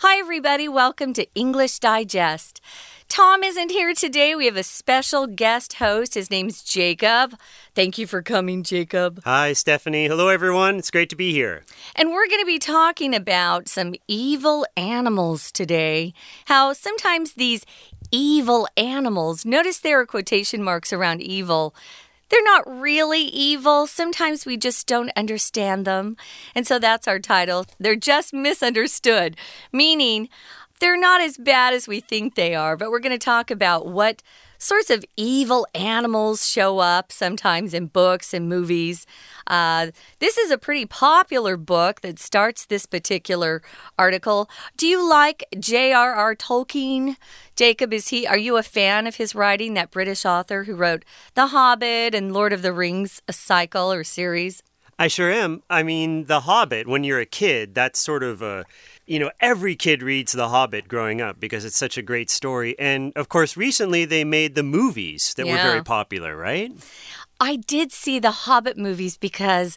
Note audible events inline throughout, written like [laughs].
Hi, everybody. Welcome to English Digest. Tom isn't here today. We have a special guest host. His name's Jacob. Thank you for coming, Jacob. Hi, Stephanie. Hello, everyone. It's great to be here. And we're going to be talking about some evil animals today. How sometimes these evil animals, notice there are quotation marks around evil they're not really evil. Sometimes we just don't understand them. And so that's our title. They're just misunderstood, meaning they're not as bad as we think they are. But we're going to talk about what sorts of evil animals show up sometimes in books and movies. Uh, this is a pretty popular book that starts this particular article. Do you like J.R.R. Tolkien? Jacob, is he? Are you a fan of his writing? That British author who wrote The Hobbit and Lord of the Rings, a cycle or series. I sure am. I mean, The Hobbit. When you're a kid, that's sort of a you know, every kid reads The Hobbit growing up because it's such a great story. And of course, recently they made the movies that yeah. were very popular, right? I did see the Hobbit movies because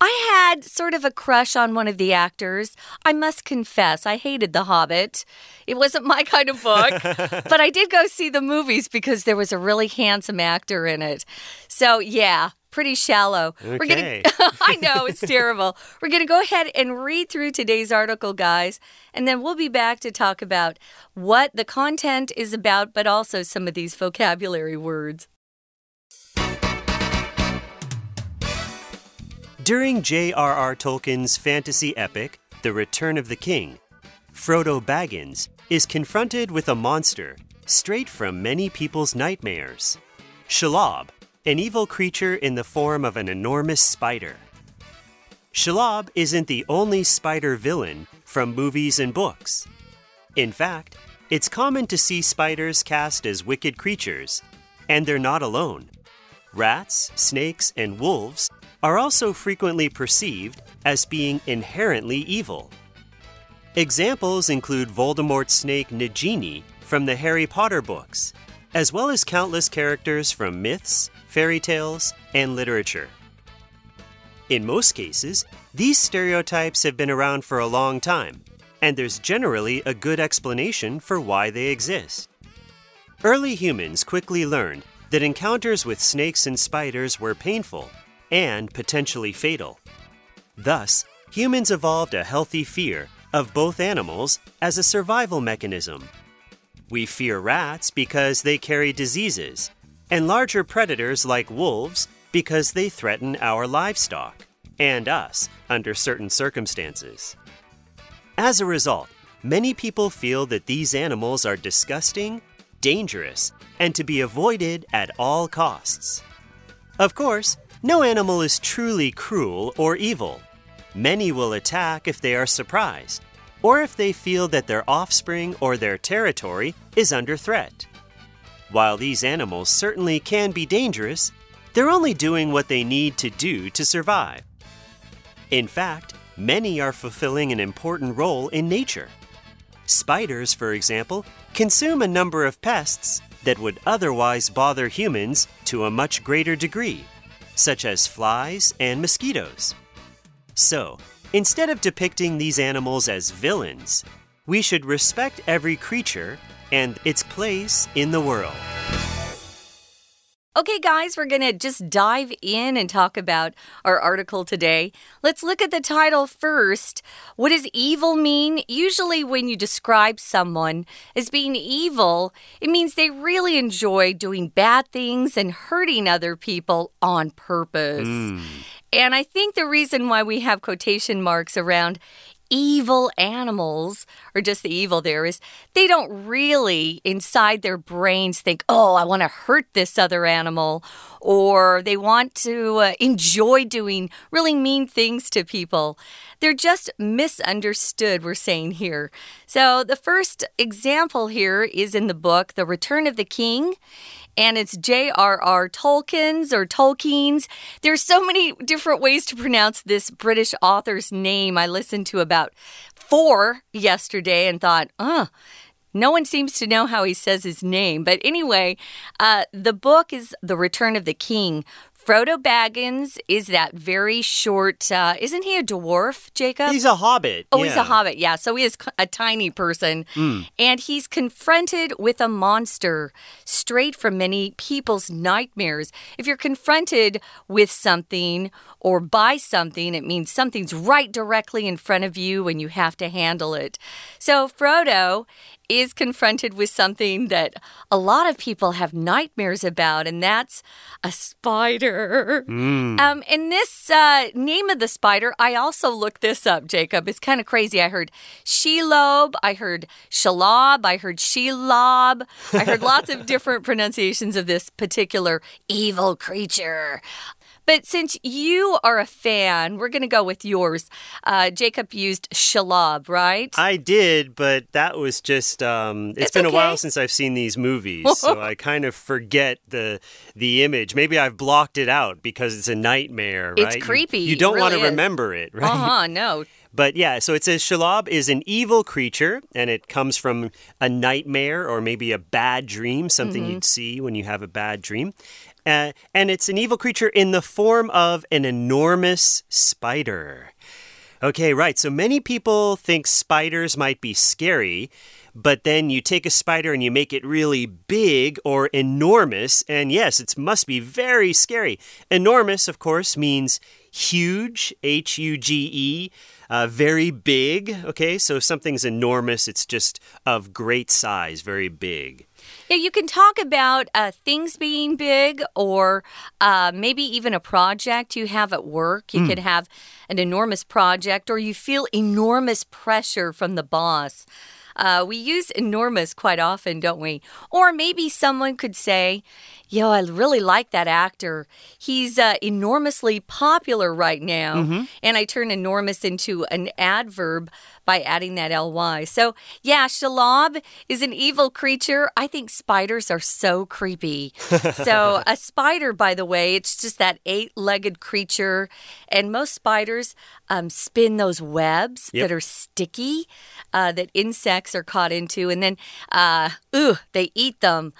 I had sort of a crush on one of the actors. I must confess, I hated The Hobbit. It wasn't my kind of book, [laughs] but I did go see the movies because there was a really handsome actor in it. So, yeah, pretty shallow. Okay. We're gonna [laughs] I know it's terrible. We're going to go ahead and read through today's article, guys, and then we'll be back to talk about what the content is about, but also some of these vocabulary words. During J.R.R. Tolkien's fantasy epic, The Return of the King, Frodo Baggins is confronted with a monster straight from many people's nightmares Shelob an evil creature in the form of an enormous spider. Shelob isn't the only spider villain from movies and books. In fact, it's common to see spiders cast as wicked creatures, and they're not alone. Rats, snakes, and wolves are also frequently perceived as being inherently evil. Examples include Voldemort's snake Nagini from the Harry Potter books, as well as countless characters from myths, fairy tales, and literature. In most cases, these stereotypes have been around for a long time, and there's generally a good explanation for why they exist. Early humans quickly learned that encounters with snakes and spiders were painful and potentially fatal. Thus, humans evolved a healthy fear of both animals as a survival mechanism. We fear rats because they carry diseases and larger predators like wolves because they threaten our livestock and us under certain circumstances. As a result, many people feel that these animals are disgusting, dangerous, and to be avoided at all costs. Of course, no animal is truly cruel or evil. Many will attack if they are surprised, or if they feel that their offspring or their territory is under threat. While these animals certainly can be dangerous, they're only doing what they need to do to survive. In fact, many are fulfilling an important role in nature. Spiders, for example, consume a number of pests that would otherwise bother humans to a much greater degree, such as flies and mosquitoes. So, instead of depicting these animals as villains, we should respect every creature and its place in the world. Okay, guys, we're going to just dive in and talk about our article today. Let's look at the title first. What does evil mean? Usually, when you describe someone as being evil, it means they really enjoy doing bad things and hurting other people on purpose. Mm. And I think the reason why we have quotation marks around evil animals, or just the evil there, is they don't really inside their brains think, oh, I want to hurt this other animal, or they want to uh, enjoy doing really mean things to people. They're just misunderstood, we're saying here. So the first example here is in the book, The Return of the King and it's J.R.R. Tolkien's or Tolkien's. There's so many different ways to pronounce this British author's name. I listened to about four yesterday and thought, oh, no one seems to know how he says his name. But anyway, uh, the book is The Return of the King Frodo Baggins is that very short, uh, isn't he a dwarf, Jacob? He's a hobbit. Oh, he's a hobbit. Yeah. So he is a tiny person. Mm. And he's confronted with a monster straight from many people's nightmares. If you're confronted with something or by something, it means something's right directly in front of you and you have to handle it. So Frodo is confronted with something that a lot of people have nightmares about, and that's a spider. Mm. Um, and this uh, name of the spider, I also looked this up, Jacob. It's kind of crazy. I heard Shelob, I heard Shalob, I heard Shelob. I heard lots of [laughs] different pronunciations of this particular evil creature. But since you are a fan, we're going to go with yours. Uh, Jacob used Shalob, right? I did, but that was just um It's it's been a while since I've seen these movies, [laughs] so I kind of forget the the image. Maybe I've blocked it out because it's a nightmare, It's right? You- creepy. You, It don't want to remember it, right? Uh huh, [laughs] no. But yeah, so it says Shalab is an evil creature, and it comes from a nightmare or maybe a bad dream, something Mm-hmm. you'd see when you have a bad dream. Uh, and it's an evil creature in the form of an enormous spider. Okay, right. So many people think spiders might be scary, but then you take a spider and you make it really big or enormous, and yes, it must be very scary. Enormous, of course, means huge, H U G E, uh, very big. Okay, so if something's enormous, it's just of great size, very big. Yeah, you can talk about uh, things being big or uh, maybe even a project you have at work. You could have an enormous project or you feel enormous pressure from the boss. Uh, we use enormous quite often, don't we? Or maybe someone could say, Yo, I really like that actor. He's uh, enormously popular right now. And I turn enormous into an adverb by adding that ly. So, yeah, Shalab is an evil creature. I think spiders are so creepy. [laughs] so, a spider, by the way, it's just that eight legged creature. And most spiders um, spin those webs Yep. that are sticky uh, that insects are caught into. And then, uh, ooh, they eat them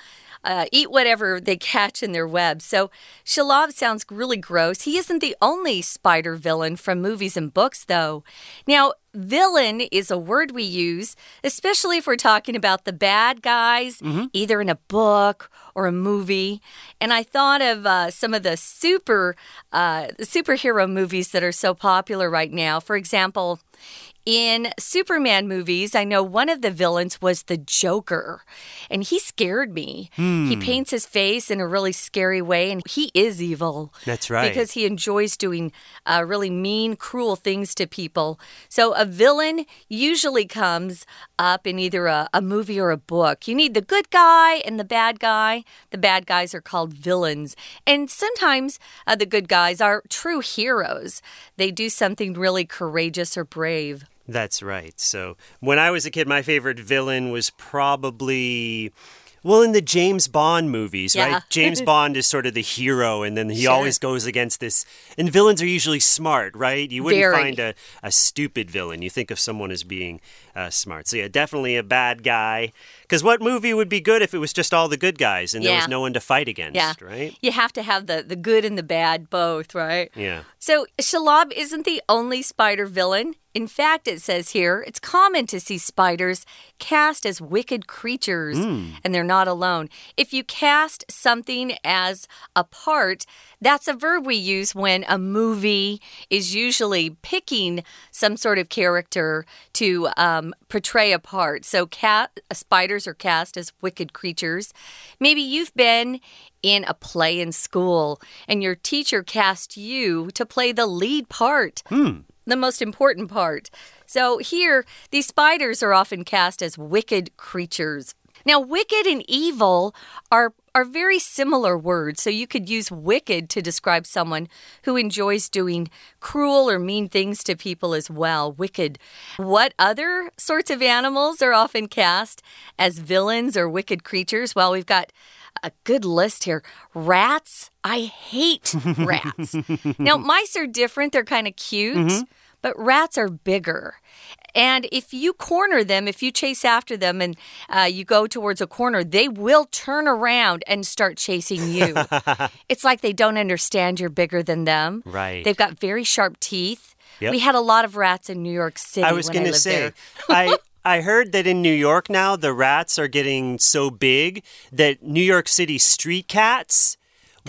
uh, eat whatever they catch in their webs. So Shalab sounds really gross. He isn't the only spider villain from movies and books, though. Now, villain is a word we use, especially if we're talking about the bad guys, either in a book or a movie. And I thought of uh, some of the super uh, superhero movies that are so popular right now. For example, in Superman movies, I know one of the villains was the Joker, and he scared me. He paints his face in a really scary way, and he is evil. That's right. Because he enjoys doing uh, really mean, cruel things to people. So a villain usually comes up in either a, a movie or a book. You need the good guy and the bad guy. The bad guys are called villains. And sometimes uh, the good guys are true heroes, they do something really courageous or brave. That's right. So when I was a kid, my favorite villain was probably. Well, in the James Bond movies, Yeah. right? James [laughs] Bond is sort of the hero, and then he Sure. always goes against this. And villains are usually smart, right? You wouldn't Very. find a, a stupid villain. You think of someone as being uh, smart. So, yeah, definitely a bad guy. Because what movie would be good if it was just all the good guys and there was no one to fight against, Yeah. right? You have to have the, the good and the bad both, right? Yeah. So, Shalab isn't the only spider villain. In fact, it says here it's common to see spiders cast as wicked creatures, hmm. and they're not alone. If you cast something as a part, that's a verb we use when a movie is usually picking some sort of character to um, portray a part. So, cat, spiders are cast as wicked creatures. Maybe you've been in a play in school and your teacher cast you to play the lead part. The most important part. So here, these spiders are often cast as wicked creatures. Now, wicked and evil are are very similar words, so you could use wicked to describe someone who enjoys doing cruel or mean things to people as well. Wicked. What other sorts of animals are often cast as villains or wicked creatures? Well, we've got a good list here. Rats. I hate rats. [laughs] now, mice are different, they're kind of cute. Mm-hmm. But rats are bigger. And if you corner them, if you chase after them and uh, you go towards a corner, they will turn around and start chasing you. [laughs] it's like they don't understand you're bigger than them. Right. They've got very sharp teeth. Yep. We had a lot of rats in New York City. I was going to say, [laughs] I [laughs] I heard that in New York now the rats are getting so big that New York City street cats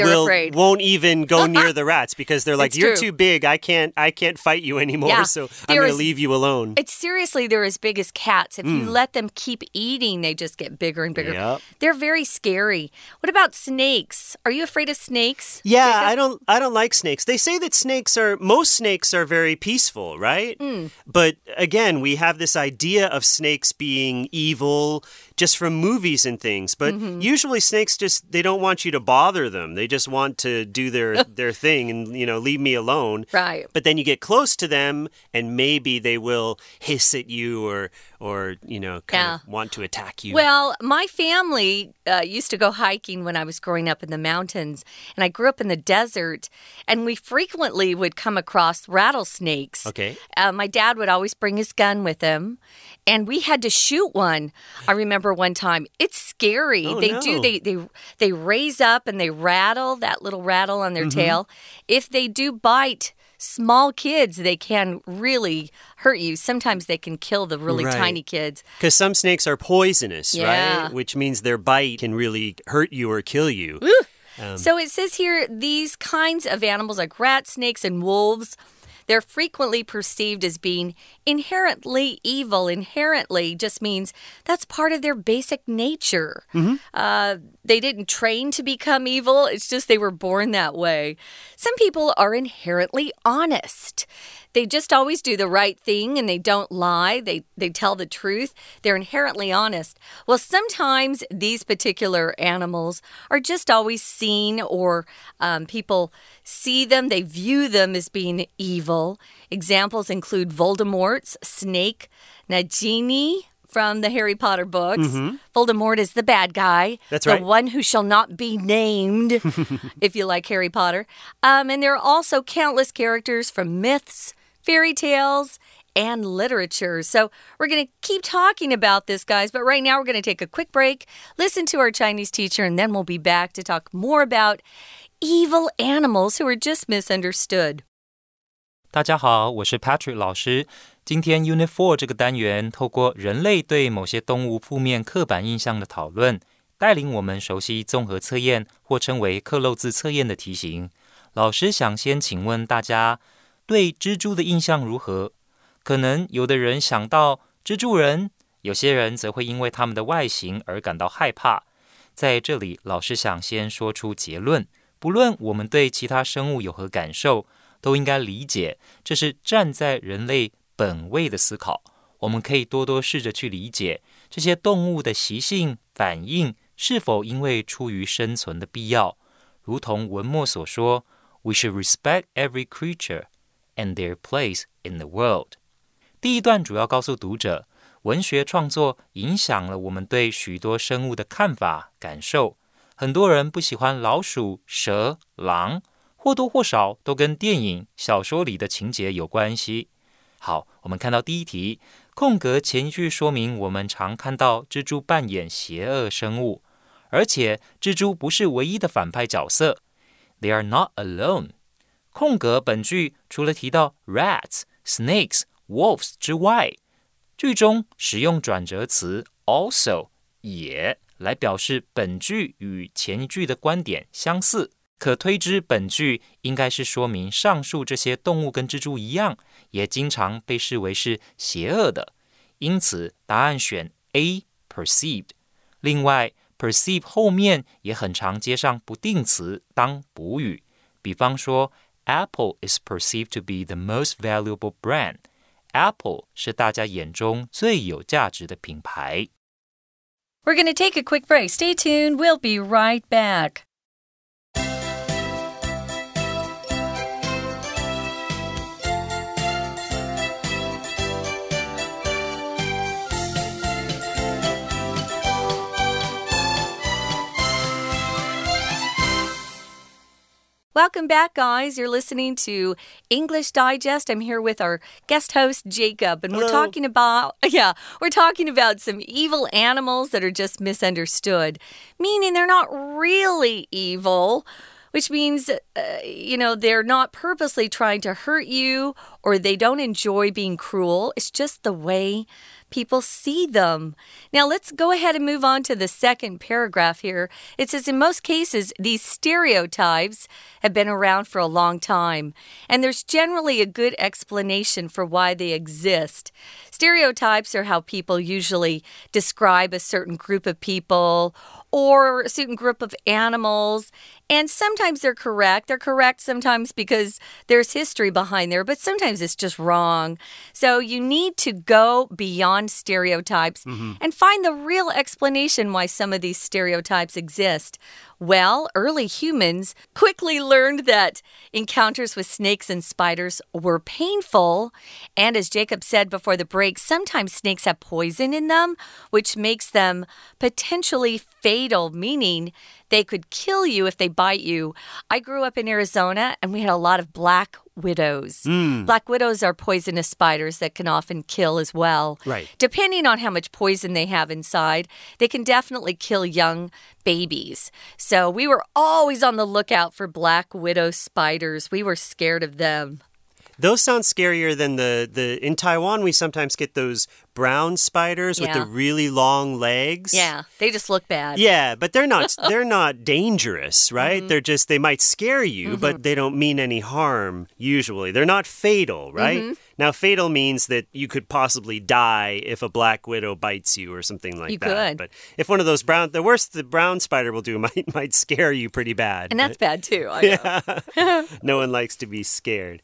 they're will, afraid. won't even go [laughs] near the rats because they're like, It's "You're true. too big. I can't. I can't fight you [laughs] anymore. Yeah. So I'm going to leave you alone." It's seriously, they're as big as cats. If you mm. let them keep eating, they just get bigger and bigger. Yep. They're very scary. What about snakes? Are you afraid of snakes? Yeah, I don't. I don't like snakes. They say that snakes are most snakes are very peaceful, right? Mm. But again, we have this idea of snakes being evil just from movies and things. But mm-hmm. usually, snakes just they don't want you to bother them. They just want to do their [laughs] their thing and you know leave me alone. Right. But then you get close to them, and maybe they will hiss at you or or you know kind Yeah. of want to attack you. Well, my family uh, used to go hiking when I was growing up in the mountains, and I grew up in the desert, and we frequently would come across rattlesnakes. Okay. Uh, my dad would always bring his gun with him, and we had to shoot one. I remember one time. It's scary. Oh, they no. do. They they they raise up and they rattle that little rattle on their Mm-hmm. tail. If they do bite. Small kids, they can really hurt you. Sometimes they can kill the really Right. tiny kids. Because some snakes are poisonous, Yeah. right? Which means their bite can really hurt you or kill you. Um, So it says here these kinds of animals, like rats, snakes, and wolves, they're frequently perceived as being inherently evil. Inherently just means that's part of their basic nature. Uh, they didn't train to become evil, it's just they were born that way. Some people are inherently honest. They just always do the right thing and they don't lie. They they tell the truth. They're inherently honest. Well, sometimes these particular animals are just always seen or um, people see them, they view them as being evil. Examples include Voldemort's snake, Nagini from the Harry Potter books. Voldemort is the bad guy. That's the right. one who shall not be named, [laughs] if you like Harry Potter. Um, and there are also countless characters from myths, fairy tales, and literature. So we're going to keep talking about this, guys. But right now, we're going to take a quick break, listen to our Chinese teacher, and then we'll be back to talk more about evil animals who are just misunderstood. 大家好，我是 Patrick 老师。今天 Unit Four 这个单元，透过人类对某些动物负面刻板印象的讨论，带领我们熟悉综合测验或称为克漏字测验的题型。老师想先请问大家， 对蜘蛛的印象如何？可能有的人想到蜘蛛人，有些人则会因为它们的外形而感到害怕。在这里，老师想先说出结论：不论我们对其他生物有何感受，都应该理解，这是站在人类本位的思考。我们可以多多试着去理解这些动物的习性反应是否因为出于生存的必要。如同文末所说，We should respect every creature and their place in the world。第一段主要告诉读者，文学创作影响了我们对许多生物的看法、感受。很多人不喜欢老鼠、蛇、狼，或多或少都跟电影、小说里的情节有关系。好，我们看到第一题，空格前一句说明我们常看到蜘蛛扮演邪恶生物，而且蜘蛛不是唯一的反派角色，They are not alone。空格本句除了提到 rats、snakes、wolves 之外，句中使用转折词 also 也来表示本句与前一句的观点相似，可推知本句应该是说明上述这些动物跟蜘蛛一样，也经常被视为是邪恶的。因此，答案选 A perceived。另外，perceive 后面也很常接上不定词当补语，比方说 ，Apple is perceived to be the most valuable brand。Apple 是大家眼中最有价值的品牌。 We're going to take a quick break. Stay tuned. We'll be right back. Welcome back, guys. You're listening to English Digest. I'm here with our guest host, Jacob, and we're talking about, [laughs] yeah, we're talking about some evil animals that are just misunderstood, meaning they're not really evil, which means, uh, you know, they're not purposely trying to hurt you or they don't enjoy being cruel. It's just the way people see them. Now, let's go ahead and move on to the second paragraph here. It says, in most cases, these stereotypes have been around for a long time, and there's generally a good explanation for why they exist. Stereotypes are how people usually describe a certain group of people or a certain group of animals. And sometimes they're correct. They're correct sometimes because there's history behind there, but sometimes it's just wrong. So you need to go beyond stereotypes mm-hmm. and find the real explanation why some of these stereotypes exist. Well, early humans quickly learned that encounters with snakes and spiders were painful. And as Jacob said before the break, sometimes snakes have poison in them, which makes them potentially fatal, meaning they could kill you if they bite you. I grew up in Arizona and we had a lot of black widows. Hmm. Black widows are poisonous spiders that can often kill as well. Right. Depending on how much poison they have inside, they can definitely kill young babies. So we were always on the lookout for black widow spiders. We were scared of them. Those sound scarier than the the in Taiwan we sometimes get those brown spiders with the really long legs. Yeah, they just look bad. Yeah, but they're not [laughs] they're not dangerous, right? Mm-hmm. They're just they might scare you, but they don't mean any harm usually. They're not fatal, right? Mm-hmm. Now fatal means that you could possibly die if a black widow bites you or something like You that. could. But if one of those brown the worst the brown spider will do [laughs] might might scare you pretty bad. And that's bad too. I [laughs] know. no one likes to be scared.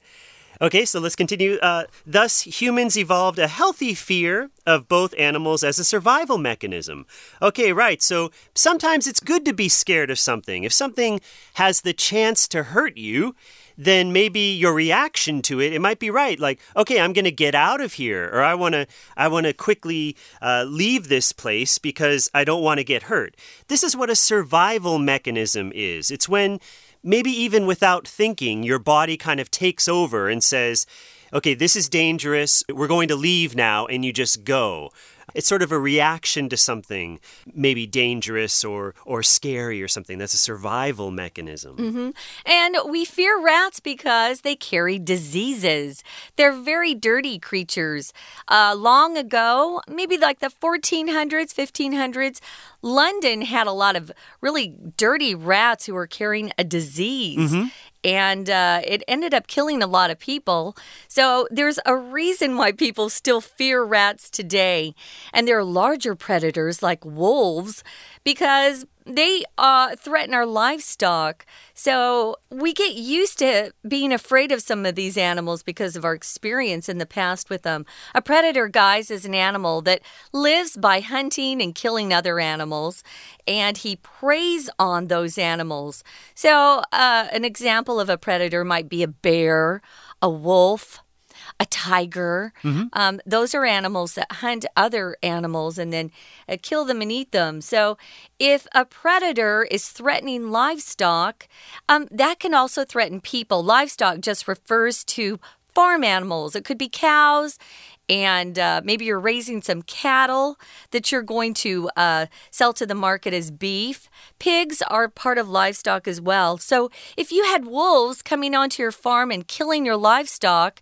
Okay, so let's continue. Uh, thus, humans evolved a healthy fear of both animals as a survival mechanism. Okay, right. So sometimes it's good to be scared of something. If something has the chance to hurt you, then maybe your reaction to it it might be right like okay i'm going to get out of here or i want to i want to quickly uh, leave this place because i don't want to get hurt this is what a survival mechanism is it's when maybe even without thinking, your body kind of takes over and says, okay, this is dangerous. We're going to leave now, and you just go. It's sort of a reaction to something maybe dangerous or, or scary or something. That's a survival mechanism. And we fear rats because they carry diseases. They're very dirty creatures. Uh, long ago, maybe like the 1400s, 1500s, London had a lot of really dirty rats who were carrying a disease. And uh, it ended up killing a lot of people. So there's a reason why people still fear rats today. And there are larger predators like wolves because they uh, threaten our livestock. So we get used to being afraid of some of these animals because of our experience in the past with them. A predator, guys, is an animal that lives by hunting and killing other animals, and he preys on those animals. So, uh, an example of a predator might be a bear, a wolf a tiger. Um, those are animals that hunt other animals and then uh, kill them and eat them. So, if a predator is threatening livestock, um, that can also threaten people. Livestock just refers to farm animals, it could be cows. And uh, maybe you're raising some cattle that you're going to uh, sell to the market as beef. Pigs are part of livestock as well. So if you had wolves coming onto your farm and killing your livestock,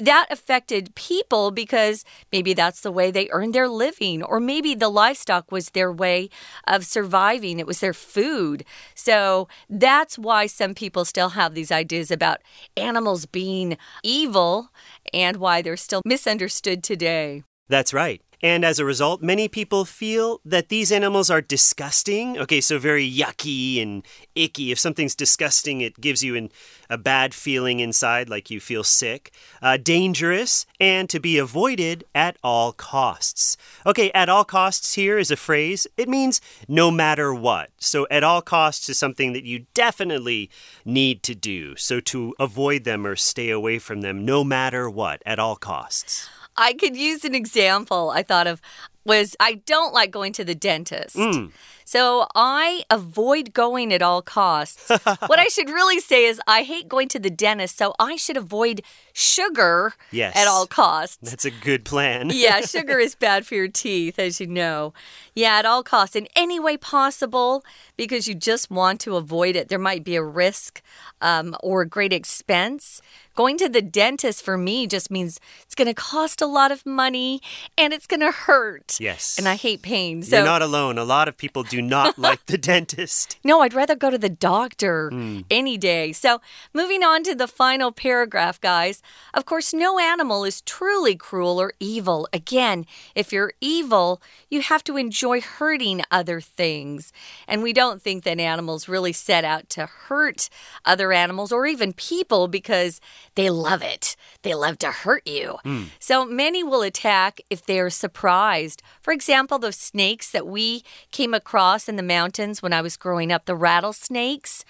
that affected people because maybe that's the way they earned their living, or maybe the livestock was their way of surviving. It was their food. So that's why some people still have these ideas about animals being evil and why they're still misunderstood today. That's right. And as a result, many people feel that these animals are disgusting. Okay, so very yucky and icky. If something's disgusting, it gives you an, a bad feeling inside, like you feel sick. Uh, dangerous and to be avoided at all costs. Okay, at all costs here is a phrase. It means no matter what. So at all costs is something that you definitely need to do. So to avoid them or stay away from them, no matter what, at all costs. I could use an example I thought of was I don't like going to the dentist. Mm. So I avoid going at all costs. [laughs] what I should really say is I hate going to the dentist, so I should avoid sugar Yes. at all costs. That's a good plan. [laughs] yeah, [laughs] sugar is bad for your teeth, as you know. Yeah, at all costs, in any way possible, because you just want to avoid it. There might be a risk um, or a great expense. Going to the dentist for me just means it's going to cost a lot of money and it's going to hurt. Yes. And I hate pain. So You're not alone. A lot of people do not [laughs] like the dentist. no, I'd rather go to the doctor Hmm. any day. So, moving on to the final paragraph, guys. Of course, no animal is truly cruel or evil. Again, if you're evil, you have to enjoy hurting other things. And we don't think that animals really set out to hurt other animals or even people because they love it. They love to hurt you. So, many will attack if they are surprised. For example, those snakes that we came across in the mountains when I was growing up, the rattlesnakes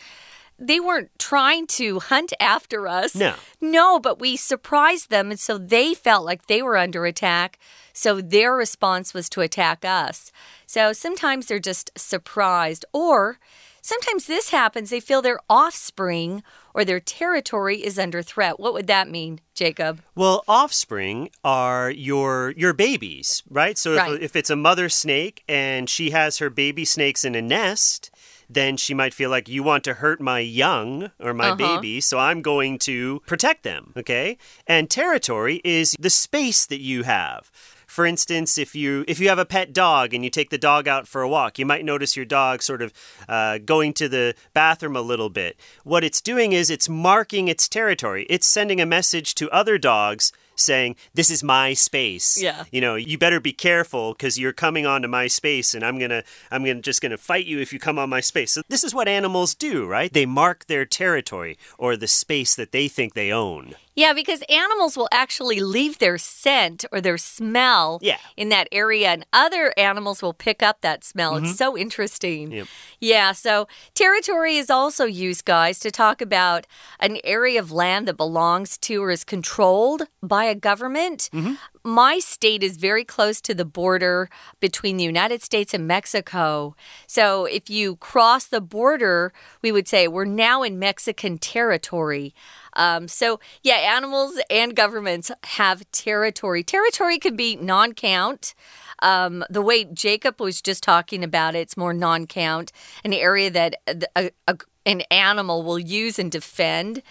they weren't trying to hunt after us. No. No, but we surprised them, and so they felt like they were under attack. So their response was to attack us. So sometimes they're just surprised, or sometimes this happens. They feel their offspring or their territory is under threat. What would that mean, Jacob? Well, offspring are your your babies, right? So Right. if, if it's a mother snake and she has her baby snakes in a nest, then she might feel like you want to hurt my young or my Uh-huh. baby, so I'm going to protect them, okay? And territory is the space that you have. For instance, if you if you have a pet dog and you take the dog out for a walk, you might notice your dog sort of uh, going to the bathroom a little bit. What it's doing is it's marking its territory. It's sending a message to other dogs saying, "This is my space." Yeah. You know, you better be careful because you're coming onto my space, and I'm gonna I'm gonna just gonna fight you if you come on my space. So this is what animals do, right? They mark their territory or the space that they think they own. Yeah, because animals will actually leave their scent or their smell Yeah. in that area, and other animals will pick up that smell. It's mm-hmm. so interesting. Yep. Yeah, so territory is also used, guys, to talk about an area of land that belongs to or is controlled by a government. Mm-hmm. My state is very close to the border between the United States and Mexico. So if you cross the border, we would say we're now in Mexican territory. Um, so, yeah, animals and governments have territory. Territory could be non count. Um, the way Jacob was just talking about it, it's more non count, an area that a, a, an animal will use and defend.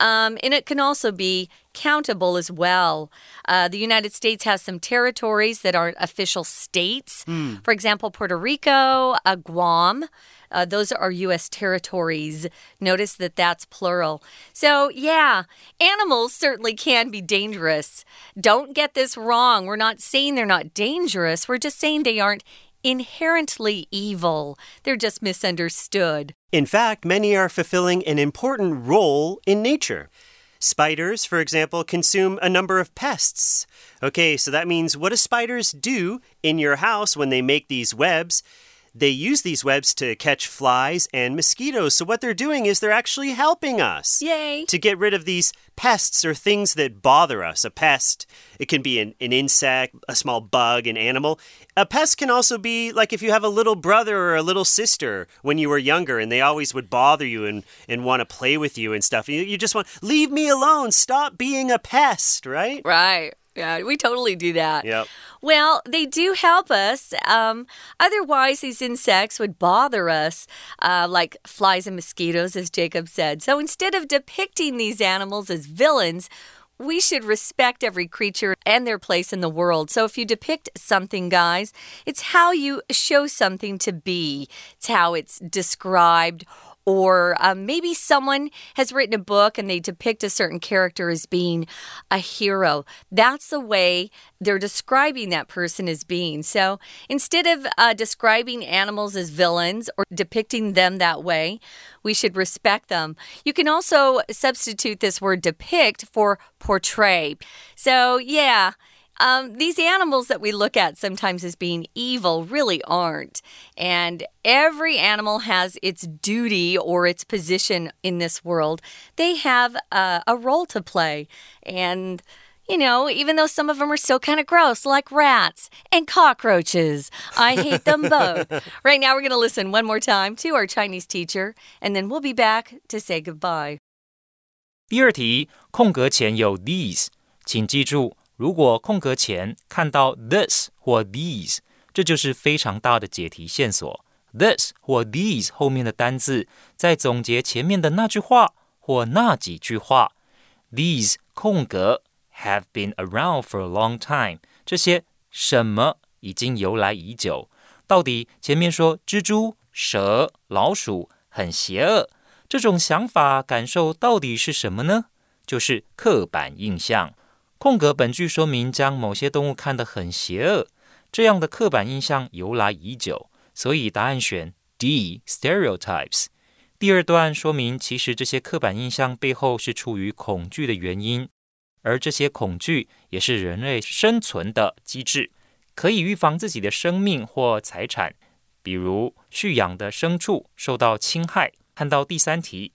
Um, and it can also be countable as well. Uh, the United States has some territories that aren't official states. For example, Puerto Rico, uh, Guam. Uh, those are U.S. territories. Notice that that's plural. So, yeah, animals certainly can be dangerous. Don't get this wrong. We're not saying they're not dangerous, we're just saying they aren't inherently evil. They're just misunderstood. In fact, many are fulfilling an important role in nature. Spiders, for example, consume a number of pests. Okay, so that means what do spiders do in your house when they make these webs? They use these webs to catch flies and mosquitoes. So, what they're doing is they're actually helping us Yay. to get rid of these pests or things that bother us. A pest, it can be an, an insect, a small bug, an animal. A pest can also be like if you have a little brother or a little sister when you were younger and they always would bother you and, and want to play with you and stuff. You, you just want, leave me alone, stop being a pest, right? Right. Yeah, we totally do that. Yep. Well, they do help us. Um, otherwise, these insects would bother us, uh, like flies and mosquitoes, as Jacob said. So instead of depicting these animals as villains, we should respect every creature and their place in the world. So if you depict something, guys, it's how you show something to be, it's how it's described. Or um, maybe someone has written a book and they depict a certain character as being a hero. That's the way they're describing that person as being. So instead of uh, describing animals as villains or depicting them that way, we should respect them. You can also substitute this word depict for portray. So, yeah. Um, these animals that we look at sometimes as being evil really aren't. And every animal has its duty or its position in this world. They have uh, a role to play. And You know, even though some of them are still kind of gross, like rats and cockroaches. I hate them [laughs] both. right now, we're going to listen one more time to our Chinese teacher, and then we'll be back to say goodbye. 第二题，空格前有 these，请记住， 如果空格前看到 this 或 these，这就是非常大的解题线索。this 或 these 后面的单字在总结前面的那句话或那几句话。These 空格 have been around for a long time。这些什么已经由来已久。到底前面说蜘蛛、蛇、老鼠很邪恶，这种想法感受到底是什么呢？就是刻板印象。空格本句说明将某些动物看得很邪恶，这样的刻板印象由来已久，所以答案选 D stereotypes。第二段说明，其实这些刻板印象背后是出于恐惧的原因。而这些恐惧也是人类生存的机制，可以预防自己的生命或财产，比如蓄养的牲畜受到侵害。看到第三题，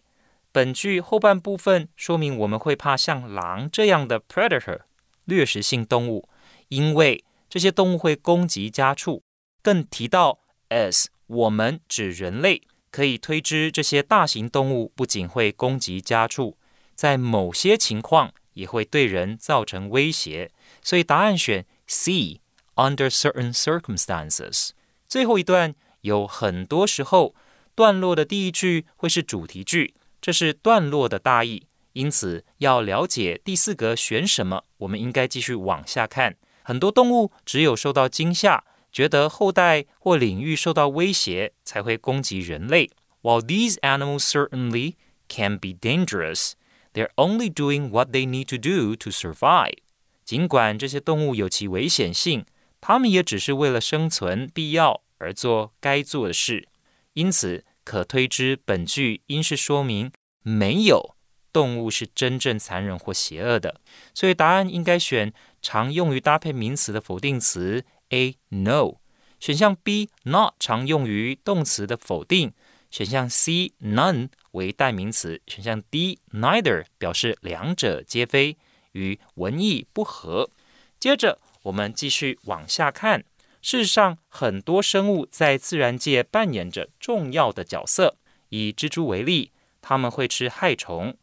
本句后半部分说明我们会怕像狼这样的 predator 掠食性动物，因为这些动物会攻击家畜。更提到 as 我们指人类，可以推知这些大型动物不仅会攻击家畜，在某些情况。也会对人造成威胁，所以答案选 C。Under certain circumstances，最后一段有很多时候段落的第一句会是主题句，这是段落的大意。因此要了解第四格选什么，我们应该继续往下看。很多动物只有受到惊吓，觉得后代或领域受到威胁，才会攻击人类。While these animals certainly can be dangerous. They're only doing what they need to do to survive。尽管这些动物有其危险性，它们也只是为了生存必要而做该做的事。因此，可推知本句应是说明没有动物是真正残忍或邪恶的。所以答案应该选常用于搭配名词的否定词 A no。选项 B not 常用于动词的否定。选项 C none 为代名词，选项 D neither 表示两者皆非，与文意不合。接着我们继续往下看。事实上，很多生物在自然界扮演着重要的角色。以蜘蛛为例，它们会吃害虫。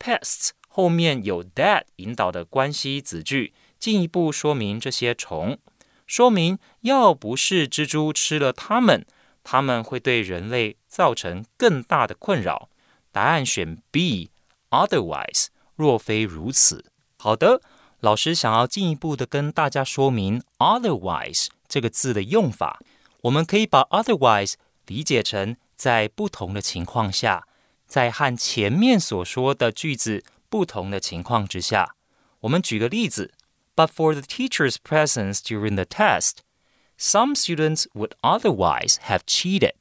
pests 后面有 that 引导的关系子句，进一步说明这些虫。说明要不是蜘蛛吃了它们。它们会对人类造成更大的困扰。答案选 B。Otherwise，若非如此。好的，老师想要进一步的跟大家说明 otherwise 这个字的用法。我们可以把 otherwise 理解成在不同的情况下，在和前面所说的句子不同的情况之下。我们举个例子：But for the teacher's presence during the test。Some students would otherwise have cheated。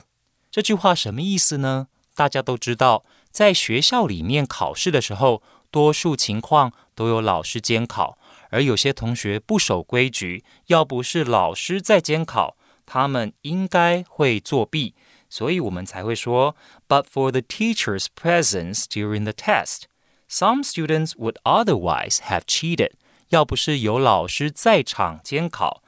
这句话什么意思呢？大家都知道，在学校里面考试的时候，多数情况都有老师监考，而有些同学不守规矩，要不是老师在监考，他们应该会作弊。所以我们才会说，But for the teacher's presence during the test, some students would otherwise have cheated。要不是有老师在场监考。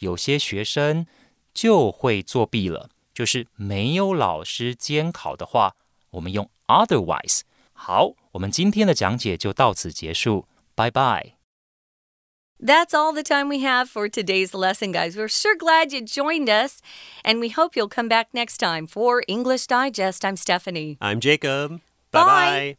有些学生就会作弊了，就是没有老师监考的话，我们用 otherwise。好，我们今天的讲解就到此结束，拜拜。That's all the time we have for today's lesson, guys. We're sure glad you joined us, and we hope you'll come back next time for English Digest. I'm Stephanie. I'm Jacob. Bye. Bye bye.